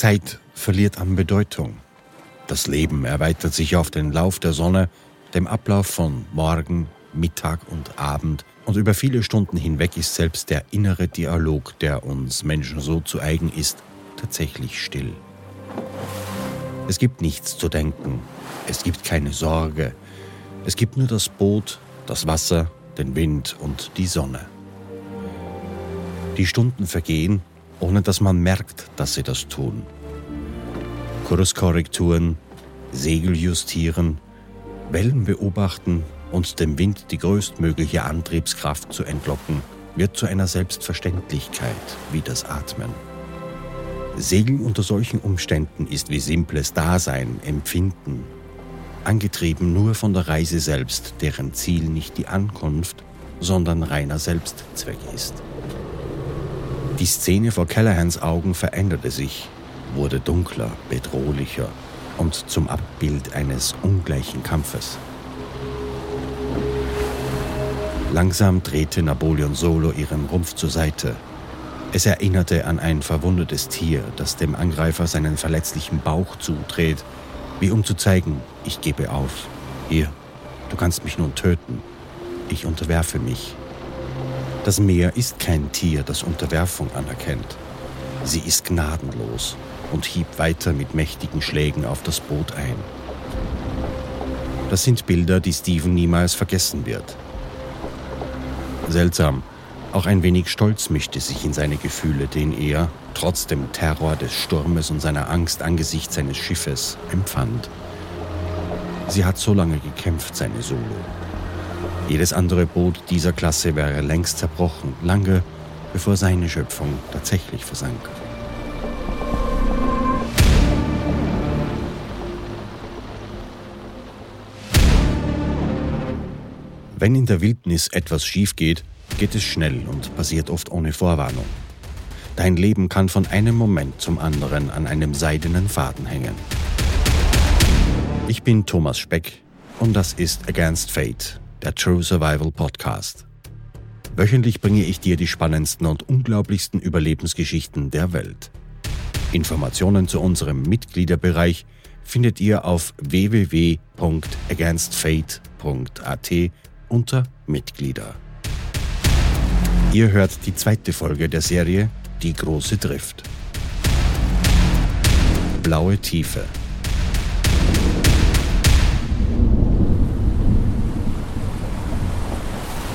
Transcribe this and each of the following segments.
Zeit verliert an Bedeutung. Das Leben erweitert sich auf den Lauf der Sonne, dem Ablauf von Morgen, Mittag und Abend und über viele Stunden hinweg ist selbst der innere Dialog, der uns Menschen so zu eigen ist, tatsächlich still. Es gibt nichts zu denken, es gibt keine Sorge, es gibt nur das Boot, das Wasser, den Wind und die Sonne. Die Stunden vergehen, ohne dass man merkt, dass sie das tun. Kurskorrekturen, Segel justieren, Wellen beobachten und dem Wind die größtmögliche Antriebskraft zu entlocken, wird zu einer Selbstverständlichkeit wie das Atmen. Segeln unter solchen Umständen ist wie simples Dasein, Empfinden, angetrieben nur von der Reise selbst, deren Ziel nicht die Ankunft, sondern reiner Selbstzweck ist. Die Szene vor Callahans Augen veränderte sich, wurde dunkler, bedrohlicher und zum Abbild eines ungleichen Kampfes. Langsam drehte Napoleon Solo ihren Rumpf zur Seite. Es erinnerte an ein verwundetes Tier, das dem Angreifer seinen verletzlichen Bauch zudreht, wie um zu zeigen, ich gebe auf. Hier, du kannst mich nun töten. Ich unterwerfe mich. Das Meer ist kein Tier, das Unterwerfung anerkennt. Sie ist gnadenlos und hiebt weiter mit mächtigen Schlägen auf das Boot ein. Das sind Bilder, die Stephen niemals vergessen wird. Seltsam, auch ein wenig Stolz mischte sich in seine Gefühle, den er, trotz dem Terror des Sturmes und seiner Angst angesichts seines Schiffes, empfand. Sie hat so lange gekämpft, seine Solo. Jedes andere Boot dieser Klasse wäre längst zerbrochen, lange bevor seine Schöpfung tatsächlich versank. Wenn in der Wildnis etwas schief geht, geht es schnell und passiert oft ohne Vorwarnung. Dein Leben kann von einem Moment zum anderen an einem seidenen Faden hängen. Ich bin Thomas Speck und das ist Against Fate, der True Survival Podcast. Wöchentlich bringe ich dir die spannendsten und unglaublichsten Überlebensgeschichten der Welt. Informationen zu unserem Mitgliederbereich findet ihr auf www.againstfate.at unter Mitglieder. Ihr hört die zweite Folge der Serie Die große Drift. Blaue Tiefe.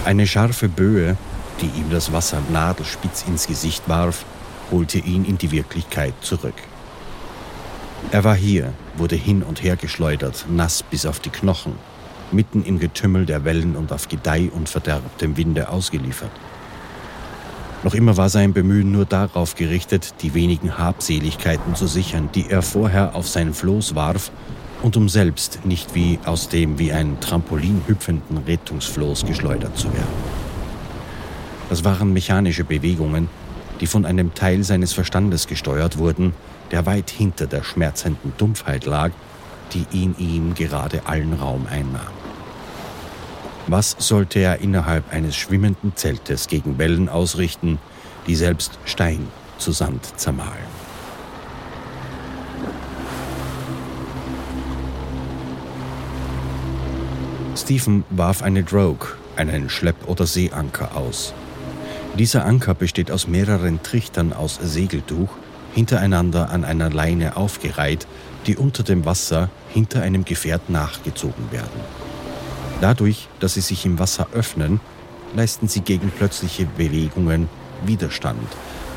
Eine scharfe Böe, die ihm das Wasser nadelspitz ins Gesicht warf, holte ihn in die Wirklichkeit zurück. Er war hier, wurde hin und her geschleudert, nass bis auf die Knochen, mitten im Getümmel der Wellen und auf Gedeih und Verderb dem Winde ausgeliefert. Noch immer war sein Bemühen nur darauf gerichtet, die wenigen Habseligkeiten zu sichern, die er vorher auf sein Floß warf und um selbst nicht wie aus dem wie ein Trampolin hüpfenden Rettungsfloß geschleudert zu werden. Das waren mechanische Bewegungen, die von einem Teil seines Verstandes gesteuert wurden, der weit hinter der schmerzenden Dumpfheit lag, die in ihm gerade allen Raum einnahm. Was sollte er innerhalb eines schwimmenden Zeltes gegen Wellen ausrichten, die selbst Stein zu Sand zermahlen? Stephen warf eine Drogue, einen Schlepp- oder Seeanker aus. Dieser Anker besteht aus mehreren Trichtern aus Segeltuch, hintereinander an einer Leine aufgereiht, die unter dem Wasser hinter einem Gefährt nachgezogen werden. Dadurch, dass sie sich im Wasser öffnen, leisten sie gegen plötzliche Bewegungen Widerstand,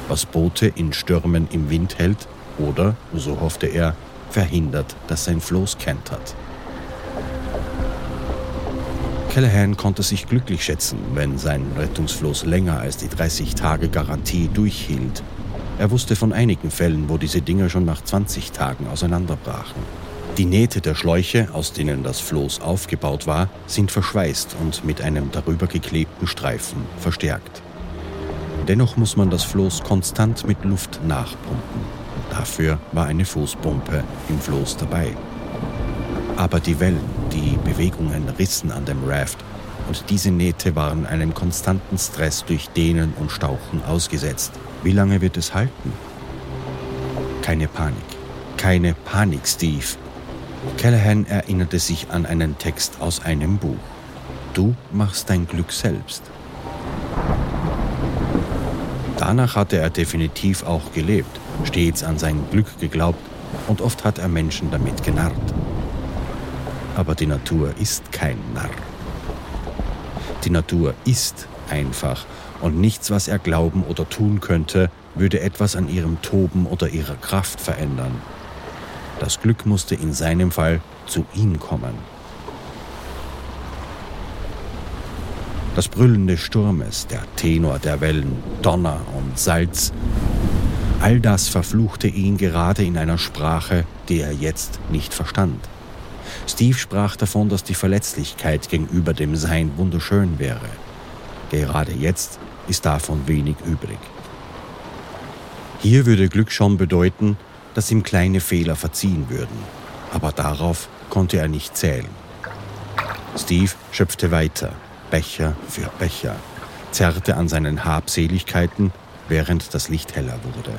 was Boote in Stürmen im Wind hält oder, so hoffte er, verhindert, dass sein Floß kentert. Callahan konnte sich glücklich schätzen, wenn sein Rettungsfloß länger als die 30 Tage Garantie durchhielt. Er wusste von einigen Fällen, wo diese Dinger schon nach 20 Tagen auseinanderbrachen. Die Nähte der Schläuche, aus denen das Floß aufgebaut war, sind verschweißt und mit einem darüber geklebten Streifen verstärkt. Dennoch muss man das Floß konstant mit Luft nachpumpen. Dafür war eine Fußpumpe im Floß dabei. Aber die Wellen, die Bewegungen rissen an dem Raft und diese Nähte waren einem konstanten Stress durch Dehnen und Stauchen ausgesetzt. Wie lange wird es halten? Keine Panik. Keine Panik, Steve. Callahan erinnerte sich an einen Text aus einem Buch. Du machst dein Glück selbst. Danach hatte er definitiv auch gelebt, stets an sein Glück geglaubt und oft hat er Menschen damit genarrt. Aber die Natur ist kein Narr. Die Natur ist einfach und nichts, was er glauben oder tun könnte, würde etwas an ihrem Toben oder ihrer Kraft verändern. Das Glück musste in seinem Fall zu ihm kommen. Das Brüllen des Sturmes, der Tenor der Wellen, Donner und Salz, all das verfluchte ihn gerade in einer Sprache, die er jetzt nicht verstand. Steve sprach davon, dass die Verletzlichkeit gegenüber dem Sein wunderschön wäre. Gerade jetzt ist davon wenig übrig. Hier würde Glück schon bedeuten, dass ihm kleine Fehler verziehen würden, aber darauf konnte er nicht zählen. Steve schöpfte weiter, Becher für Becher, zerrte an seinen Habseligkeiten, während das Licht heller wurde.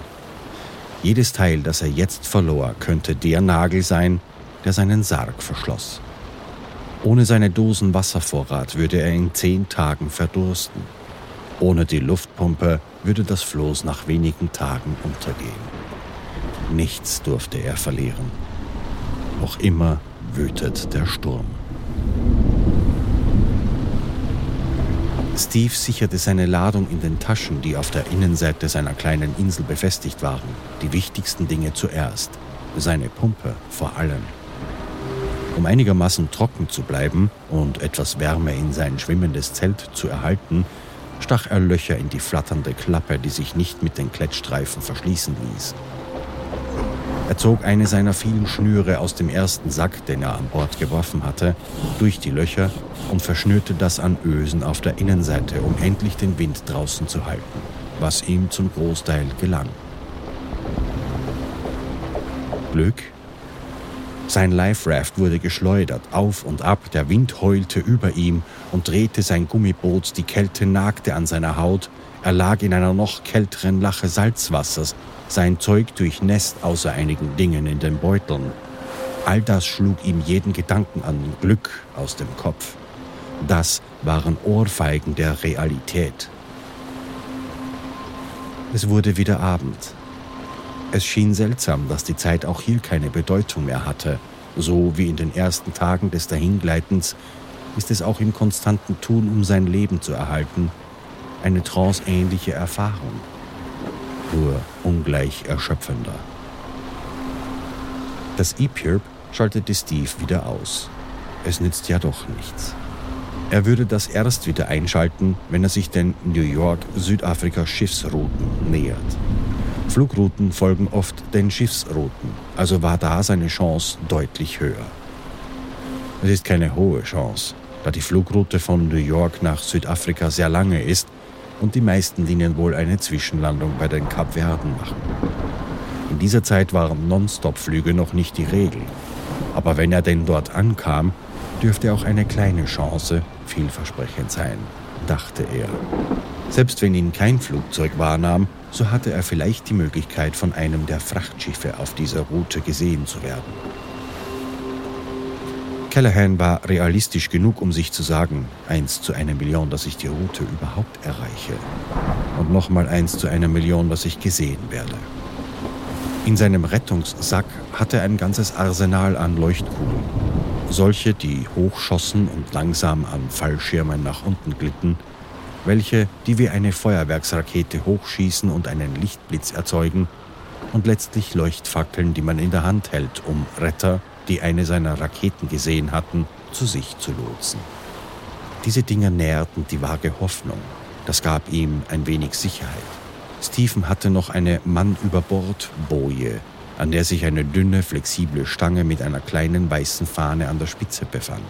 Jedes Teil, das er jetzt verlor, könnte der Nagel sein, der seinen Sarg verschloss. Ohne seine Dosen Wasservorrat würde er in zehn Tagen verdursten. Ohne die Luftpumpe würde das Floß nach wenigen Tagen untergehen. Nichts durfte er verlieren. Noch immer wütet der Sturm. Steve sicherte seine Ladung in den Taschen, die auf der Innenseite seiner kleinen Insel befestigt waren. Die wichtigsten Dinge zuerst, seine Pumpe vor allem. Um einigermaßen trocken zu bleiben und etwas Wärme in sein schwimmendes Zelt zu erhalten, stach er Löcher in die flatternde Klappe, die sich nicht mit den Klettstreifen verschließen ließ. Er zog eine seiner vielen Schnüre aus dem ersten Sack, den er an Bord geworfen hatte, durch die Löcher und verschnürte das an Ösen auf der Innenseite, um endlich den Wind draußen zu halten, was ihm zum Großteil gelang. Glück? Sein Life Raft wurde geschleudert, auf und ab, der Wind heulte über ihm und drehte sein Gummiboot, die Kälte nagte an seiner Haut, er lag in einer noch kälteren Lache Salzwassers, sein Zeug durchnässt außer einigen Dingen in den Beuteln. All das schlug ihm jeden Gedanken an Glück aus dem Kopf. Das waren Ohrfeigen der Realität. Es wurde wieder Abend. Es schien seltsam, dass die Zeit auch hier keine Bedeutung mehr hatte. So wie in den ersten Tagen des Dahingleitens ist es auch im konstanten Tun, um sein Leben zu erhalten, eine tranceähnliche Erfahrung nur ungleich erschöpfender. Das E-Purp schaltete Steve wieder aus. Es nützt ja doch nichts. Er würde das erst wieder einschalten, wenn er sich den New York-Südafrika-Schiffsrouten nähert. Flugrouten folgen oft den Schiffsrouten, also war da seine Chance deutlich höher. Es ist keine hohe Chance, da die Flugroute von New York nach Südafrika sehr lange ist und die meisten Linien wohl eine Zwischenlandung bei den Kapverden machen. In dieser Zeit waren Non-Stop-Flüge noch nicht die Regel. Aber wenn er denn dort ankam, dürfte auch eine kleine Chance vielversprechend sein, dachte er. Selbst wenn ihn kein Flugzeug wahrnahm, so hatte er vielleicht die Möglichkeit, von einem der Frachtschiffe auf dieser Route gesehen zu werden. Callahan war realistisch genug, um sich zu sagen, eins zu einer Million, dass ich die Route überhaupt erreiche. Und nochmal eins zu einer Million, dass ich gesehen werde. In seinem Rettungssack hatte er ein ganzes Arsenal an Leuchtkugeln. Solche, die hochschossen und langsam an Fallschirmen nach unten glitten, welche, die wie eine Feuerwerksrakete hochschießen und einen Lichtblitz erzeugen, und letztlich Leuchtfackeln, die man in der Hand hält, um Retter die eine seiner Raketen gesehen hatten, zu sich zu lotsen. Diese Dinger nährten die vage Hoffnung. Das gab ihm ein wenig Sicherheit. Stephen hatte noch eine Mann-über-Bord-Boje, an der sich eine dünne, flexible Stange mit einer kleinen weißen Fahne an der Spitze befand.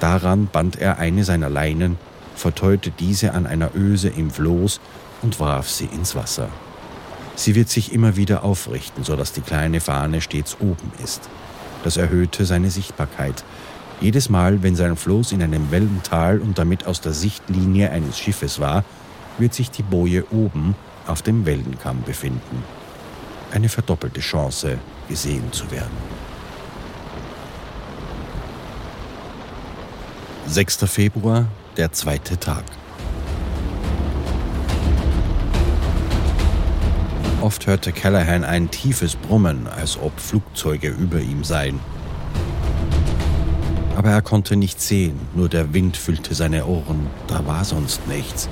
Daran band er eine seiner Leinen, verteute diese an einer Öse im Floß und warf sie ins Wasser. Sie wird sich immer wieder aufrichten, sodass die kleine Fahne stets oben ist. Das erhöhte seine Sichtbarkeit. Jedes Mal, wenn sein Floß in einem Wellental und damit aus der Sichtlinie eines Schiffes war, wird sich die Boje oben auf dem Wellenkamm befinden. eine verdoppelte Chance, gesehen zu werden. 6. Februar, der zweite Tag. Oft hörte Callahan ein tiefes Brummen, als ob Flugzeuge über ihm seien. Aber er konnte nichts sehen, nur der Wind füllte seine Ohren, da war sonst nichts.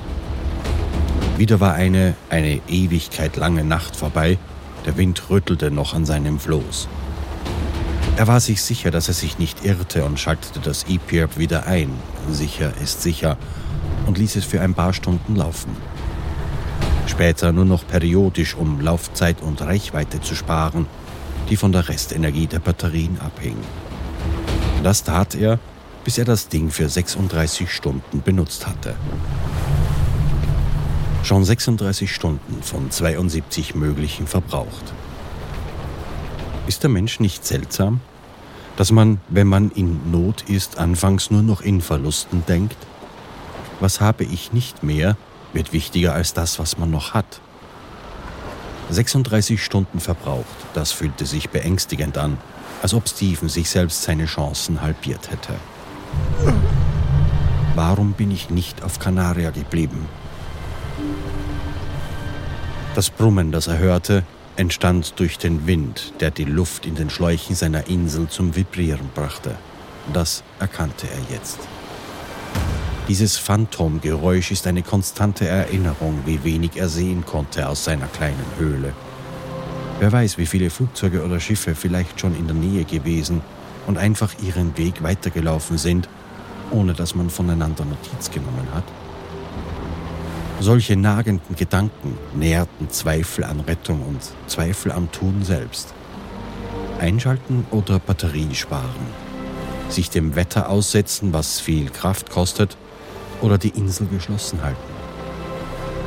Wieder war eine, eine Ewigkeit lange Nacht vorbei, der Wind rüttelte noch an seinem Floß. Er war sich sicher, dass er sich nicht irrte und schaltete das E-Pirp wieder ein. Sicher ist sicher. Und ließ es für ein paar Stunden laufen. Später nur noch periodisch, um Laufzeit und Reichweite zu sparen, die von der Restenergie der Batterien abhing. Das tat er, bis er das Ding für 36 Stunden benutzt hatte. Schon 36 Stunden von 72 möglichen verbraucht. Ist der Mensch nicht seltsam, dass man, wenn man in Not ist, anfangs nur noch in Verlusten denkt? Was habe ich nicht mehr, wird wichtiger als das, was man noch hat. 36 Stunden verbraucht, das fühlte sich beängstigend an, als ob Stephen sich selbst seine Chancen halbiert hätte. Warum bin ich nicht auf Kanaria geblieben? Das Brummen, das er hörte, entstand durch den Wind, der die Luft in den Schläuchen seiner Insel zum Vibrieren brachte. Das erkannte er jetzt. Dieses Phantomgeräusch ist eine konstante Erinnerung, wie wenig er sehen konnte aus seiner kleinen Höhle. Wer weiß, wie viele Flugzeuge oder Schiffe vielleicht schon in der Nähe gewesen und einfach ihren Weg weitergelaufen sind, ohne dass man voneinander Notiz genommen hat. Solche nagenden Gedanken nährten Zweifel an Rettung und Zweifel am Tun selbst. Einschalten oder Batterie sparen. Sich dem Wetter aussetzen, was viel Kraft kostet, oder die Insel geschlossen halten.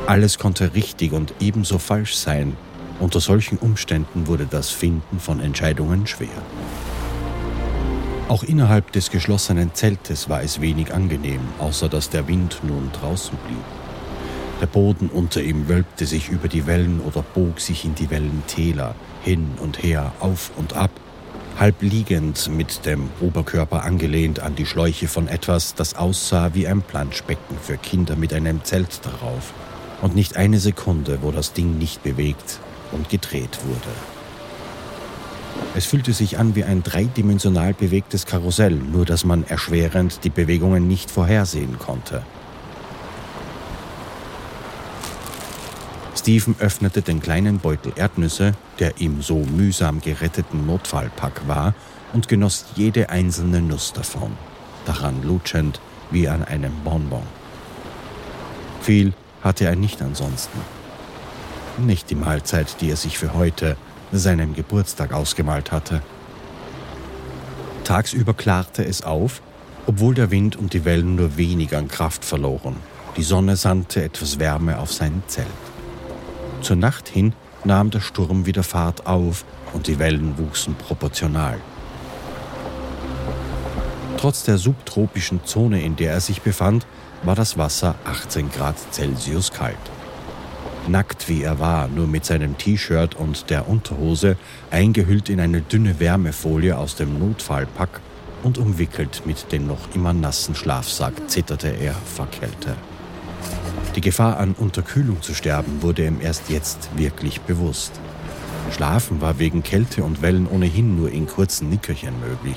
Alles konnte richtig und ebenso falsch sein. Unter solchen Umständen wurde das Finden von Entscheidungen schwer. Auch innerhalb des geschlossenen Zeltes war es wenig angenehm, außer dass der Wind nun draußen blieb. Der Boden unter ihm wölbte sich über die Wellen oder bog sich in die Wellentäler, hin und her, auf und ab, halb liegend mit dem Oberkörper angelehnt an die Schläuche von etwas, das aussah wie ein Planschbecken für Kinder mit einem Zelt darauf. Und nicht eine Sekunde, wo das Ding nicht bewegt und gedreht wurde. Es fühlte sich an wie ein dreidimensional bewegtes Karussell, nur dass man erschwerend die Bewegungen nicht vorhersehen konnte. Stephen öffnete den kleinen Beutel Erdnüsse, der im so mühsam geretteten Notfallpack war, und genoss jede einzelne Nuss davon, daran lutschend wie an einem Bonbon. Viel hatte er nicht ansonsten. Nicht die Mahlzeit, die er sich für heute, seinen Geburtstag, ausgemalt hatte. Tagsüber klarte es auf, obwohl der Wind und die Wellen nur wenig an Kraft verloren. Die Sonne sandte etwas Wärme auf sein Zelt. Zur Nacht hin nahm der Sturm wieder Fahrt auf und die Wellen wuchsen proportional. Trotz der subtropischen Zone, in der er sich befand, war das Wasser 18 Grad Celsius kalt. Nackt wie er war, nur mit seinem T-Shirt und der Unterhose, eingehüllt in eine dünne Wärmefolie aus dem Notfallpack und umwickelt mit dem noch immer nassen Schlafsack, zitterte er vor Kälte. Die Gefahr an Unterkühlung zu sterben wurde ihm erst jetzt wirklich bewusst. Schlafen war wegen Kälte und Wellen ohnehin nur in kurzen Nickerchen möglich.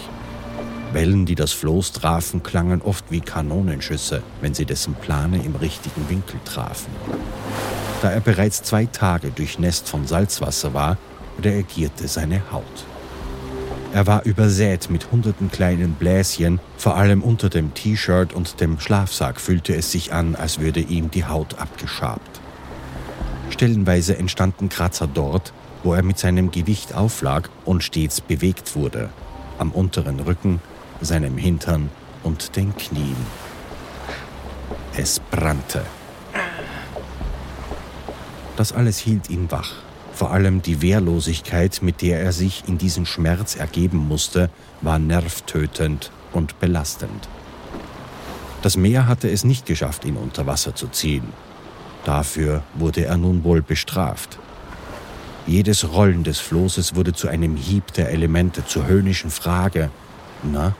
Wellen, die das Floß trafen, klangen oft wie Kanonenschüsse, wenn sie dessen Plane im richtigen Winkel trafen. Da er bereits zwei Tage durchnässt von Salzwasser war, reagierte seine Haut. Er war übersät mit hunderten kleinen Bläschen, vor allem unter dem T-Shirt und dem Schlafsack fühlte es sich an, als würde ihm die Haut abgeschabt. Stellenweise entstanden Kratzer dort, wo er mit seinem Gewicht auflag und stets bewegt wurde, am unteren Rücken, seinem Hintern und den Knien. Es brannte. Das alles hielt ihn wach. Vor allem die Wehrlosigkeit, mit der er sich in diesen Schmerz ergeben musste, war nervtötend und belastend. Das Meer hatte es nicht geschafft, ihn unter Wasser zu ziehen. Dafür wurde er nun wohl bestraft. Jedes Rollen des Flosses wurde zu einem Hieb der Elemente, zur höhnischen Frage. Na,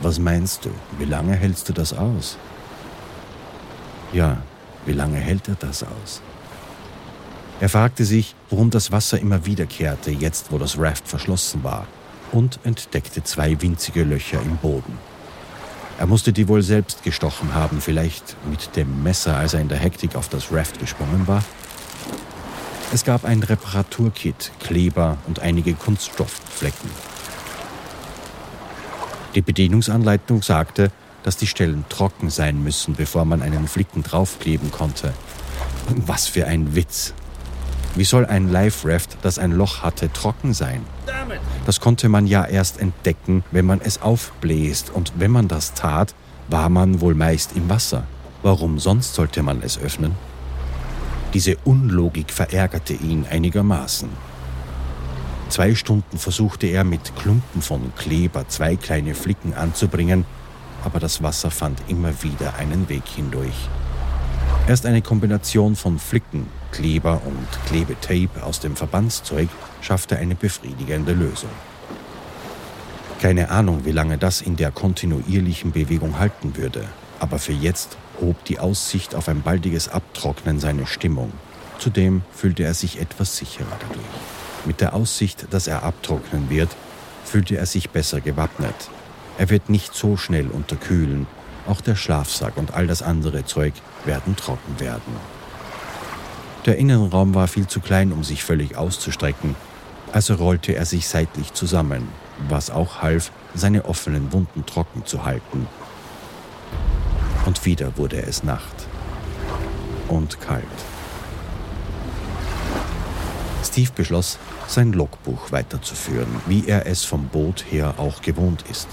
was meinst du? Wie lange hältst du das aus? Ja, wie lange hält er das aus? Er fragte sich, warum das Wasser immer wiederkehrte, jetzt wo das Raft verschlossen war, und entdeckte zwei winzige Löcher im Boden. Er musste die wohl selbst gestochen haben, vielleicht mit dem Messer, als er in der Hektik auf das Raft gesprungen war. Es gab ein Reparaturkit, Kleber und einige Kunststoffflecken. Die Bedienungsanleitung sagte, dass die Stellen trocken sein müssen, bevor man einen Flicken draufkleben konnte. Was für ein Witz! Wie soll ein Life Raft, das ein Loch hatte, trocken sein? Das konnte man ja erst entdecken, wenn man es aufbläst, und wenn man das tat, war man wohl meist im Wasser. Warum sonst sollte man es öffnen? Diese Unlogik verärgerte ihn einigermaßen. Zwei Stunden versuchte er mit Klumpen von Kleber zwei kleine Flicken anzubringen, aber das Wasser fand immer wieder einen Weg hindurch. Erst eine Kombination von Flicken, Kleber und Klebetape aus dem Verbandszeug schaffte eine befriedigende Lösung. Keine Ahnung, wie lange das in der kontinuierlichen Bewegung halten würde, aber für jetzt hob die Aussicht auf ein baldiges Abtrocknen seine Stimmung. Zudem fühlte er sich etwas sicherer dadurch. Mit der Aussicht, dass er abtrocknen wird, fühlte er sich besser gewappnet. Er wird nicht so schnell unterkühlen auch der Schlafsack und all das andere Zeug werden trocken werden. Der Innenraum war viel zu klein, um sich völlig auszustrecken, also rollte er sich seitlich zusammen, was auch half, seine offenen Wunden trocken zu halten. Und wieder wurde es Nacht und kalt. Steve beschloss, sein Logbuch weiterzuführen, wie er es vom Boot her auch gewohnt ist.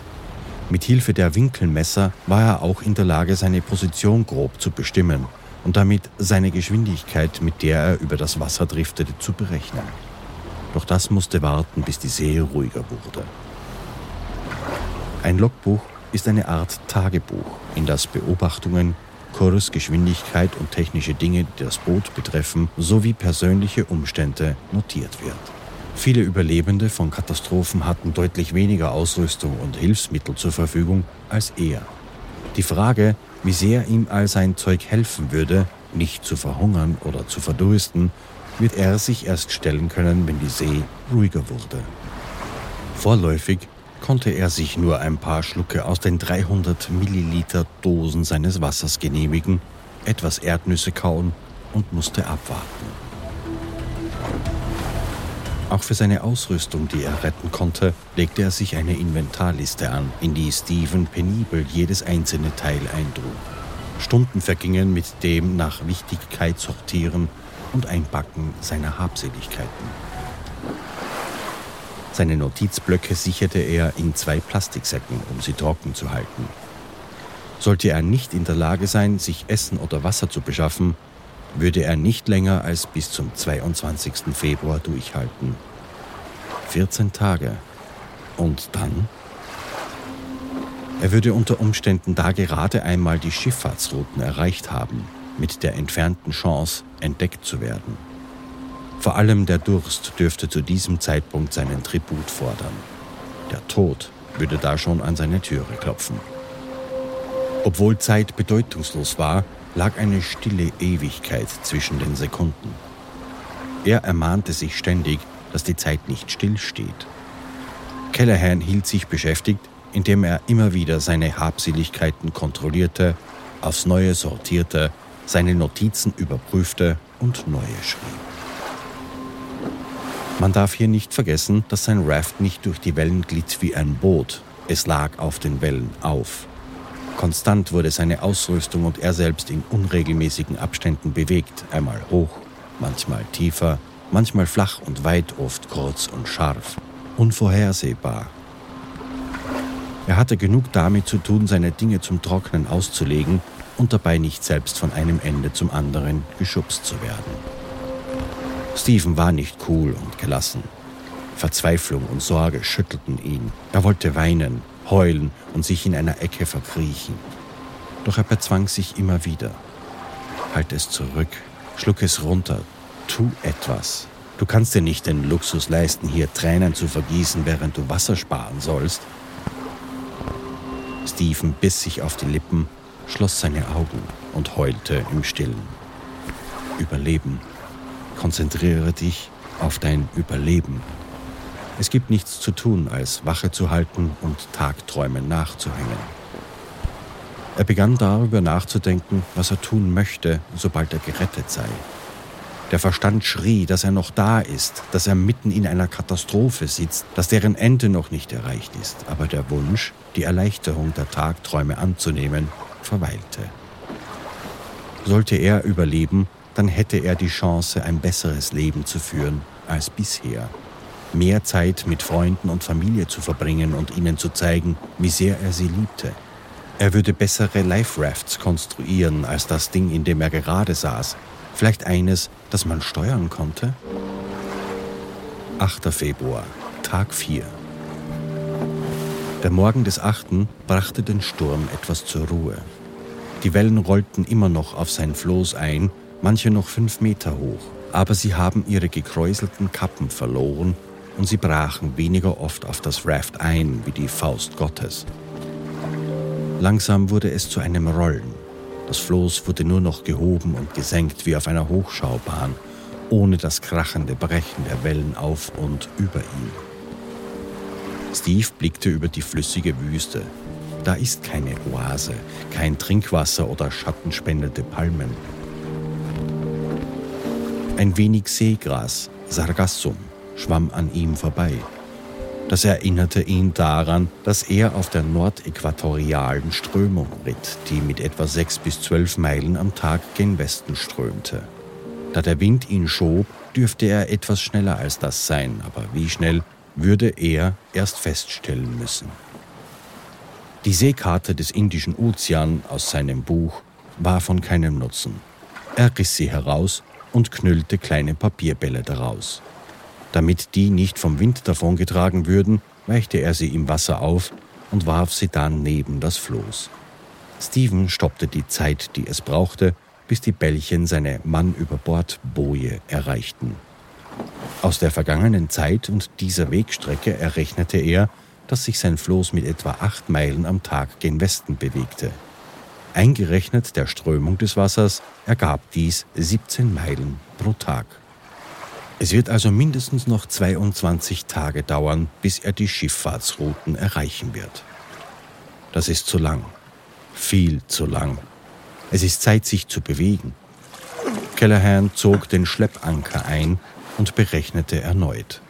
Mit Hilfe der Winkelmesser war er auch in der Lage, seine Position grob zu bestimmen und damit seine Geschwindigkeit, mit der er über das Wasser driftete, zu berechnen. Doch das musste warten, bis die See ruhiger wurde. Ein Logbuch ist eine Art Tagebuch, in das Beobachtungen, Kurs, Geschwindigkeit und technische Dinge, die das Boot betreffen, sowie persönliche Umstände notiert wird. Viele Überlebende von Katastrophen hatten deutlich weniger Ausrüstung und Hilfsmittel zur Verfügung als er. Die Frage, wie sehr ihm all sein Zeug helfen würde, nicht zu verhungern oder zu verdursten, wird er sich erst stellen können, wenn die See ruhiger wurde. Vorläufig konnte er sich nur ein paar Schlucke aus den 300 Milliliter Dosen seines Wassers genehmigen, etwas Erdnüsse kauen und musste abwarten. Auch für seine Ausrüstung, die er retten konnte, legte er sich eine Inventarliste an, in die Stephen penibel jedes einzelne Teil eintrug. Stunden vergingen mit dem nach Wichtigkeit sortieren und Einpacken seiner Habseligkeiten. Seine Notizblöcke sicherte er in zwei Plastiksäcken, um sie trocken zu halten. Sollte er nicht in der Lage sein, sich Essen oder Wasser zu beschaffen, würde er nicht länger als bis zum 22. Februar durchhalten. 14 Tage. Und dann? Er würde unter Umständen da gerade einmal die Schifffahrtsrouten erreicht haben, mit der entfernten Chance, entdeckt zu werden. Vor allem der Durst dürfte zu diesem Zeitpunkt seinen Tribut fordern. Der Tod würde da schon an seine Türe klopfen. Obwohl Zeit bedeutungslos war, lag eine stille Ewigkeit zwischen den Sekunden. Er ermahnte sich ständig, dass die Zeit nicht stillsteht. Callahan hielt sich beschäftigt, indem er immer wieder seine Habseligkeiten kontrollierte, aufs Neue sortierte, seine Notizen überprüfte und neue schrieb. Man darf hier nicht vergessen, dass sein Raft nicht durch die Wellen glitt wie ein Boot, es lag auf den Wellen auf. Konstant wurde seine Ausrüstung und er selbst in unregelmäßigen Abständen bewegt, einmal hoch, manchmal tiefer, manchmal flach und weit, oft kurz und scharf, unvorhersehbar. Er hatte genug damit zu tun, seine Dinge zum Trocknen auszulegen und dabei nicht selbst von einem Ende zum anderen geschubst zu werden. Stephen war nicht cool und gelassen. Verzweiflung und Sorge schüttelten ihn. Er wollte weinen, heulen und sich in einer Ecke verkriechen. Doch er bezwang sich immer wieder. Halt es zurück, schluck es runter, tu etwas. Du kannst dir nicht den Luxus leisten, hier Tränen zu vergießen, während du Wasser sparen sollst. Stephen biss sich auf die Lippen, schloss seine Augen und heulte im Stillen. Überleben. Konzentriere dich auf dein Überleben. Es gibt nichts zu tun, als Wache zu halten und Tagträumen nachzuhängen. Er begann darüber nachzudenken, was er tun möchte, sobald er gerettet sei. Der Verstand schrie, dass er noch da ist, dass er mitten in einer Katastrophe sitzt, dass deren Ende noch nicht erreicht ist, aber der Wunsch, die Erleichterung der Tagträume anzunehmen, verweilte. Sollte er überleben, dann hätte er die Chance, ein besseres Leben zu führen als bisher. Mehr Zeit mit Freunden und Familie zu verbringen und ihnen zu zeigen, wie sehr er sie liebte. Er würde bessere Life Rafts konstruieren als das Ding, in dem er gerade saß. Vielleicht eines, das man steuern konnte? 8. Februar, Tag 4. Der Morgen des 8. brachte den Sturm etwas zur Ruhe. Die Wellen rollten immer noch auf sein Floß ein, manche noch fünf Meter hoch, aber sie haben ihre gekräuselten Kappen verloren und sie brachen weniger oft auf das Raft ein wie die Faust Gottes. Langsam wurde es zu einem Rollen. Das Floß wurde nur noch gehoben und gesenkt wie auf einer Hochschaubahn, ohne das krachende Brechen der Wellen auf und über ihn. Steve blickte über die flüssige Wüste. Da ist keine Oase, kein Trinkwasser oder schattenspendende Palmen. Ein wenig Seegras, Sargassum, schwamm an ihm vorbei. Das erinnerte ihn daran, dass er auf der nordäquatorialen Strömung ritt, die mit etwa sechs bis zwölf Meilen am Tag gen Westen strömte. Da der Wind ihn schob, dürfte er etwas schneller als das sein, aber wie schnell würde er erst feststellen müssen. Die Seekarte des Indischen Ozean aus seinem Buch war von keinem Nutzen. Er riss sie heraus und knüllte kleine Papierbälle daraus. Damit die nicht vom Wind davongetragen würden, weichte er sie im Wasser auf und warf sie dann neben das Floß. Steven stoppte die Zeit, die es brauchte, bis die Bällchen seine Mann über Bord Boje erreichten. Aus der vergangenen Zeit und dieser Wegstrecke errechnete er, dass sich sein Floß mit etwa acht Meilen am Tag gen Westen bewegte. Eingerechnet der Strömung des Wassers ergab dies 17 Meilen pro Tag. Es wird also mindestens noch 22 Tage dauern, bis er die Schifffahrtsrouten erreichen wird. Das ist zu lang. Viel zu lang. Es ist Zeit, sich zu bewegen. Callahan zog den Schleppanker ein und berechnete erneut.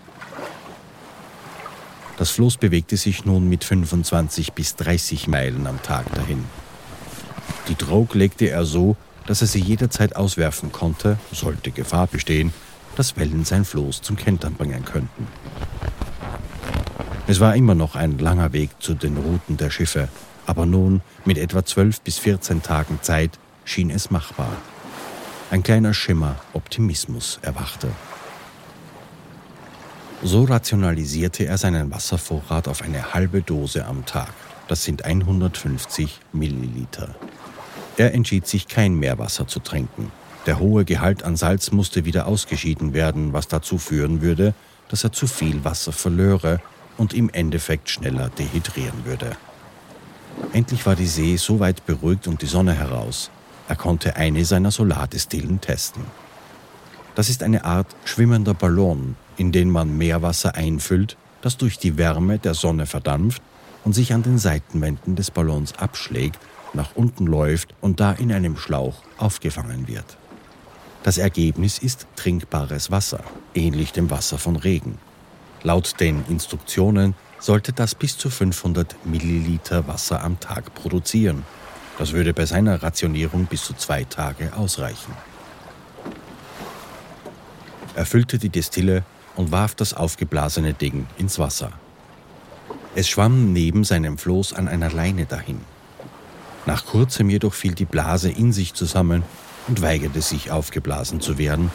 Das Floß bewegte sich nun mit 25 bis 30 Meilen am Tag dahin. Die Trog legte er so, dass er sie jederzeit auswerfen konnte, sollte Gefahr bestehen, dass Wellen sein Floß zum Kentern bringen könnten. Es war immer noch ein langer Weg zu den Routen der Schiffe, aber nun, mit etwa 12 bis 14 Tagen Zeit, schien es machbar. Ein kleiner Schimmer Optimismus erwachte. So rationalisierte er seinen Wasservorrat auf eine halbe Dose am Tag. Das sind 150 Milliliter. Er entschied sich, kein Meerwasser zu trinken. Der hohe Gehalt an Salz musste wieder ausgeschieden werden, was dazu führen würde, dass er zu viel Wasser verlöre und im Endeffekt schneller dehydrieren würde. Endlich war die See so weit beruhigt und die Sonne heraus. Er konnte eine seiner Solardestillen testen. Das ist eine Art schwimmender Ballon, in den man Meerwasser einfüllt, das durch die Wärme der Sonne verdampft und sich an den Seitenwänden des Ballons abschlägt, nach unten läuft und da in einem Schlauch aufgefangen wird. Das Ergebnis ist trinkbares Wasser, ähnlich dem Wasser von Regen. Laut den Instruktionen sollte das bis zu 500 Milliliter Wasser am Tag produzieren. Das würde bei seiner Rationierung bis zu zwei Tage ausreichen. Er füllte die Destille und warf das aufgeblasene Ding ins Wasser. Es schwamm neben seinem Floß an einer Leine dahin. Nach kurzem jedoch fiel die Blase in sich zusammen und weigerte sich aufgeblasen zu werden.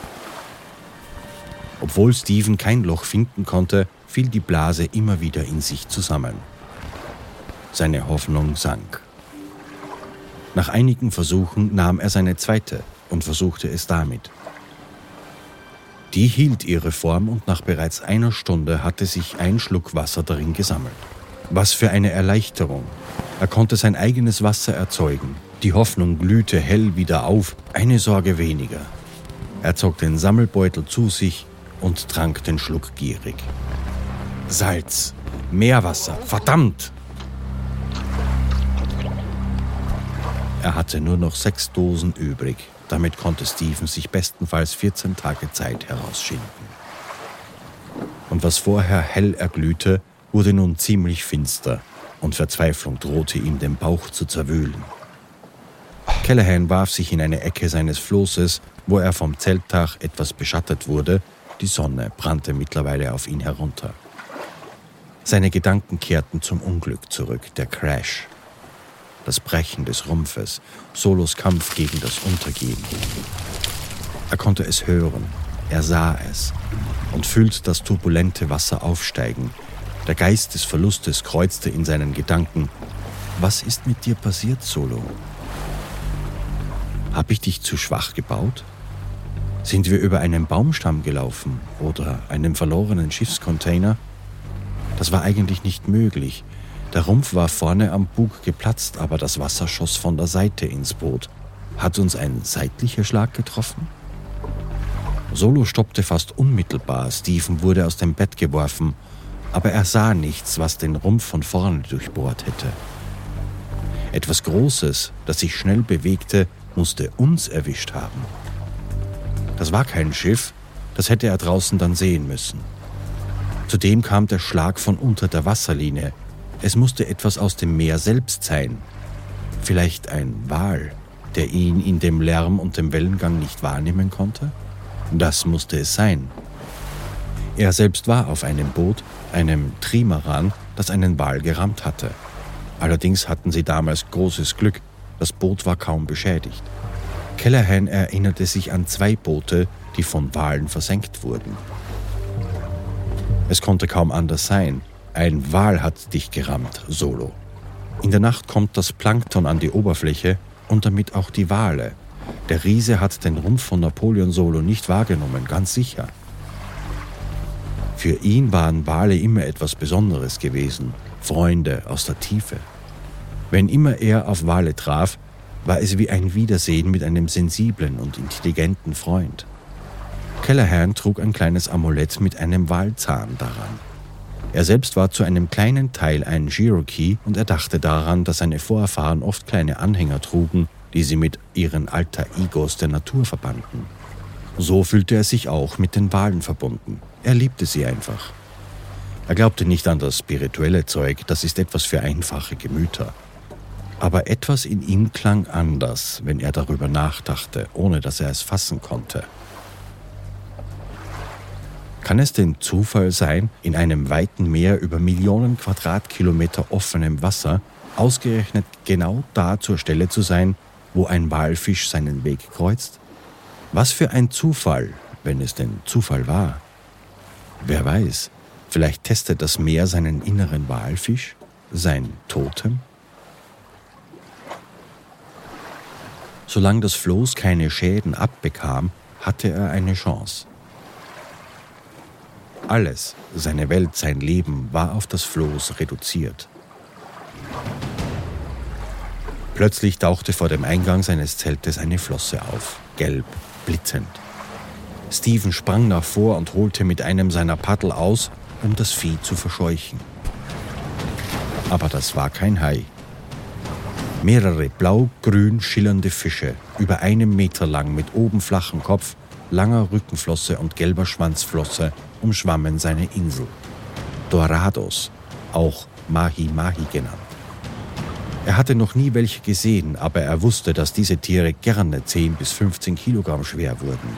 Obwohl Steven kein Loch finden konnte, fiel die Blase immer wieder in sich zusammen. Seine Hoffnung sank. Nach einigen Versuchen nahm er seine zweite und versuchte es damit. Die hielt ihre Form und nach bereits einer Stunde hatte sich ein Schluck Wasser darin gesammelt. Was für eine Erleichterung. Er konnte sein eigenes Wasser erzeugen. Die Hoffnung glühte hell wieder auf, eine Sorge weniger. Er zog den Sammelbeutel zu sich und trank den Schluck gierig. Salz, Meerwasser, verdammt! Er hatte nur noch sechs Dosen übrig. Damit konnte Stephen sich bestenfalls 14 Tage Zeit herausschinden. Und was vorher hell erglühte, wurde nun ziemlich finster und Verzweiflung drohte ihm den Bauch zu zerwühlen. Callahan warf sich in eine Ecke seines Flosses, wo er vom Zeltdach etwas beschattet wurde. Die Sonne brannte mittlerweile auf ihn herunter. Seine Gedanken kehrten zum Unglück zurück, der Crash. Das Brechen des Rumpfes, Solos Kampf gegen das Untergehen. Er konnte es hören, er sah es und fühlt das turbulente Wasser aufsteigen. Der Geist des Verlustes kreuzte in seinen Gedanken. Was ist mit dir passiert, Solo? Habe ich dich zu schwach gebaut? Sind wir über einen Baumstamm gelaufen oder einen verlorenen Schiffscontainer? Das war eigentlich nicht möglich. Der Rumpf war vorne am Bug geplatzt, aber das Wasser schoss von der Seite ins Boot. Hat uns ein seitlicher Schlag getroffen? Solo stoppte fast unmittelbar. Stephen wurde aus dem Bett geworfen, aber er sah nichts, was den Rumpf von vorne durchbohrt hätte. Etwas Großes, das sich schnell bewegte, musste uns erwischt haben. Das war kein Schiff, das hätte er draußen dann sehen müssen. Zudem kam der Schlag von unter der Wasserlinie. Es musste etwas aus dem Meer selbst sein. Vielleicht ein Wal, der ihn in dem Lärm und dem Wellengang nicht wahrnehmen konnte? Das musste es sein. Er selbst war auf einem Boot, einem Trimaran, das einen Wal gerammt hatte. Allerdings hatten sie damals großes Glück, das Boot war kaum beschädigt. Callahan erinnerte sich an zwei Boote, die von Walen versenkt wurden. Es konnte kaum anders sein. Ein Wal hat dich gerammt, Solo. In der Nacht kommt das Plankton an die Oberfläche und damit auch die Wale. Der Riese hat den Rumpf von Napoleon Solo nicht wahrgenommen, ganz sicher. Für ihn waren Wale immer etwas Besonderes gewesen, Freunde aus der Tiefe. Wenn immer er auf Wale traf, war es wie ein Wiedersehen mit einem sensiblen und intelligenten Freund. Callahan trug ein kleines Amulett mit einem Walzahn daran. Er selbst war zu einem kleinen Teil ein Cherokee und er dachte daran, dass seine Vorfahren oft kleine Anhänger trugen, die sie mit ihren alter Egos der Natur verbanden. So fühlte er sich auch mit den Walen verbunden. Er liebte sie einfach. Er glaubte nicht an das spirituelle Zeug, das ist etwas für einfache Gemüter. Aber etwas in ihm klang anders, wenn er darüber nachdachte, ohne dass er es fassen konnte. Kann es denn Zufall sein, in einem weiten Meer über Millionen Quadratkilometer offenem Wasser ausgerechnet genau da zur Stelle zu sein, wo ein Walfisch seinen Weg kreuzt? Was für ein Zufall, wenn es denn Zufall war. Wer weiß, vielleicht testet das Meer seinen inneren Walfisch, sein Totem? Solange das Floß keine Schäden abbekam, hatte er eine Chance. Alles, seine Welt, sein Leben war auf das Floß reduziert. Plötzlich tauchte vor dem Eingang seines Zeltes eine Flosse auf, gelb, blitzend. Stephen sprang nach vor und holte mit einem seiner Paddel aus, um das Vieh zu verscheuchen. Aber das war kein Hai. Mehrere blau-grün schillernde Fische, über einem Meter lang mit oben flachem Kopf, langer Rückenflosse und gelber Schwanzflosse, umschwammen seine Insel. Dorados, auch Mahi-Mahi genannt. Er hatte noch nie welche gesehen, aber er wusste, dass diese Tiere gerne 10 bis 15 Kilogramm schwer wurden.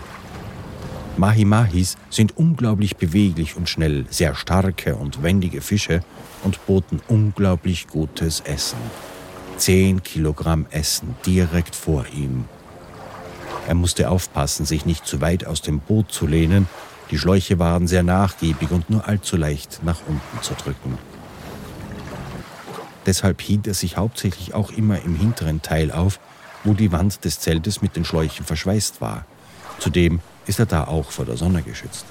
Mahi-Mahis sind unglaublich beweglich und schnell, sehr starke und wendige Fische und boten unglaublich gutes Essen. Zehn Kilogramm Essen direkt vor ihm. Er musste aufpassen, sich nicht zu weit aus dem Boot zu lehnen. Die Schläuche waren sehr nachgiebig und nur allzu leicht nach unten zu drücken. Deshalb hielt er sich hauptsächlich auch immer im hinteren Teil auf, wo die Wand des Zeltes mit den Schläuchen verschweißt war. Zudem ist er da auch vor der Sonne geschützt.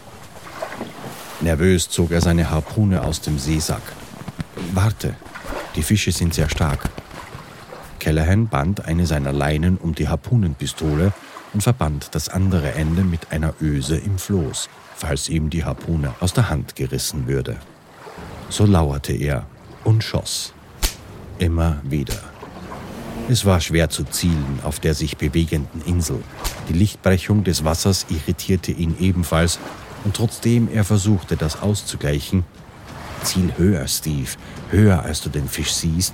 Nervös zog er seine Harpune aus dem Seesack. Warte, die Fische sind sehr stark. Callahan band eine seiner Leinen um die Harpunenpistole und verband das andere Ende mit einer Öse im Floß, falls ihm die Harpune aus der Hand gerissen würde. So lauerte er und schoss. Immer wieder. Es war schwer zu zielen auf der sich bewegenden Insel. Die Lichtbrechung des Wassers irritierte ihn ebenfalls, und trotzdem er versuchte, das auszugleichen, Ziel höher, Steve, höher als du den Fisch siehst.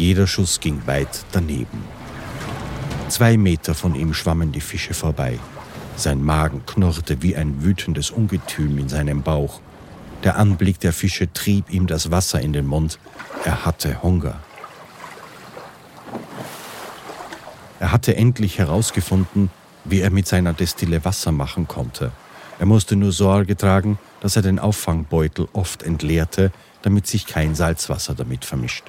Jeder Schuss ging weit daneben. Zwei Meter von ihm schwammen die Fische vorbei. Sein Magen knurrte wie ein wütendes Ungetüm in seinem Bauch. Der Anblick der Fische trieb ihm das Wasser in den Mund. Er hatte Hunger. Er hatte endlich herausgefunden, wie er mit seiner Destille Wasser machen konnte. Er musste nur Sorge tragen, dass er den Auffangbeutel oft entleerte, damit sich kein Salzwasser damit vermischt.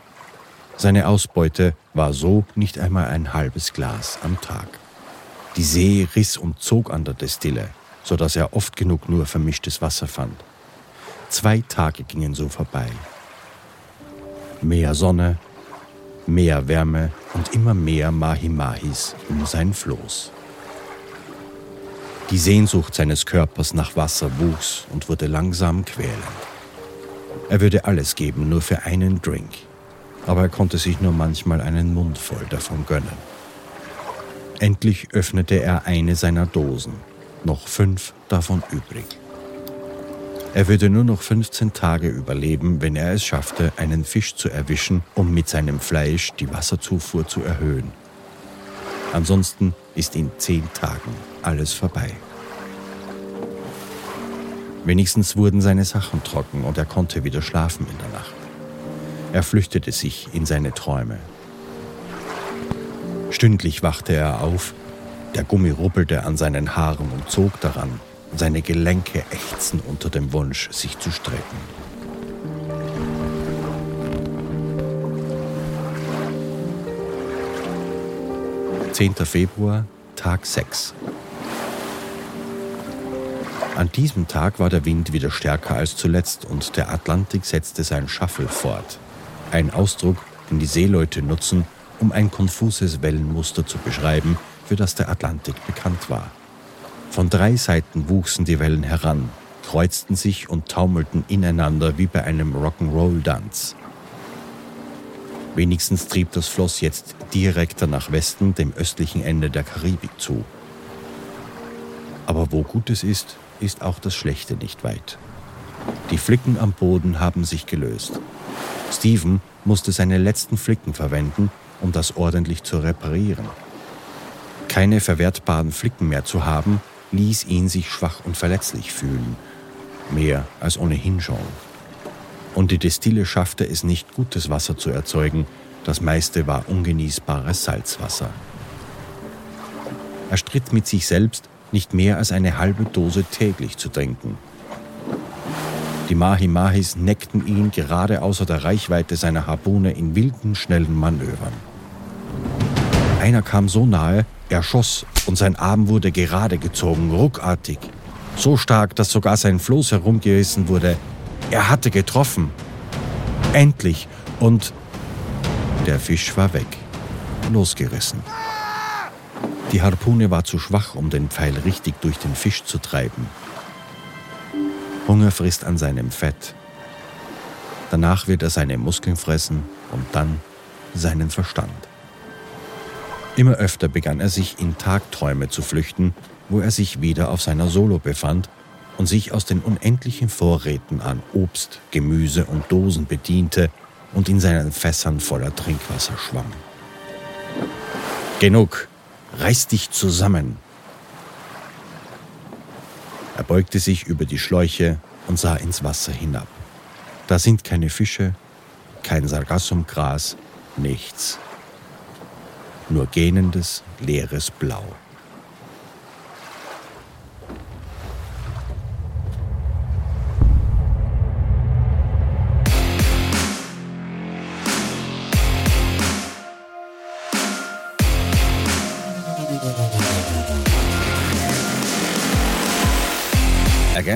Seine Ausbeute war so nicht einmal ein halbes Glas am Tag. Die See riss und zog an der Destille, so dass er oft genug nur vermischtes Wasser fand. Zwei Tage gingen so vorbei. Mehr Sonne, mehr Wärme und immer mehr Mahi-Mahis um sein Floß. Die Sehnsucht seines Körpers nach Wasser wuchs und wurde langsam quälend. Er würde alles geben, nur für einen Drink, aber er konnte sich nur manchmal einen Mund voll davon gönnen. Endlich öffnete er eine seiner Dosen, noch fünf davon übrig. Er würde nur noch 15 Tage überleben, wenn er es schaffte, einen Fisch zu erwischen, um mit seinem Fleisch die Wasserzufuhr zu erhöhen. Ansonsten ist in zehn Tagen alles vorbei. Wenigstens wurden seine Sachen trocken und er konnte wieder schlafen in der Nacht. Er flüchtete sich in seine Träume. Stündlich wachte er auf, der Gummi ruppelte an seinen Haaren und zog daran, seine Gelenke ächzen unter dem Wunsch, sich zu strecken. Zehnter Februar, Tag 6. An diesem Tag war der Wind wieder stärker als zuletzt und der Atlantik setzte sein Shuffle fort. Ein Ausdruck, den die Seeleute nutzen, um ein konfuses Wellenmuster zu beschreiben, für das der Atlantik bekannt war. Von drei Seiten wuchsen die Wellen heran, kreuzten sich und taumelten ineinander wie bei einem Rock'n'Roll-Tanz. Wenigstens trieb das Floss jetzt direkter nach Westen, dem östlichen Ende der Karibik zu. Aber wo Gutes ist, ist auch das Schlechte nicht weit. Die Flicken am Boden haben sich gelöst. Stephen musste seine letzten Flicken verwenden, um das ordentlich zu reparieren. Keine verwertbaren Flicken mehr zu haben, ließ ihn sich schwach und verletzlich fühlen, mehr als ohnehin schon. Und die Destille schaffte es nicht, gutes Wasser zu erzeugen, das meiste war ungenießbares Salzwasser. Er stritt mit sich selbst, nicht mehr als eine halbe Dose täglich zu trinken. Die Mahi-Mahis neckten ihn gerade außer der Reichweite seiner Harpune in wilden, schnellen Manövern. Einer kam so nahe, er schoss und sein Arm wurde gerade gezogen, ruckartig. So stark, dass sogar sein Floß herumgerissen wurde. Er hatte getroffen. Endlich. Und der Fisch war weg. Losgerissen. Die Harpune war zu schwach, um den Pfeil richtig durch den Fisch zu treiben. Hunger frisst an seinem Fett. Danach wird er seine Muskeln fressen und dann seinen Verstand. Immer öfter begann er sich in Tagträume zu flüchten, wo er sich wieder auf seiner Solo befand und sich aus den unendlichen Vorräten an Obst, Gemüse und Dosen bediente und in seinen Fässern voller Trinkwasser schwamm. Genug, reiß dich zusammen. Er beugte sich über die Schläuche und sah ins Wasser hinab. Da sind keine Fische, kein Sargassumgras, nichts nur gähnendes, leeres Blau.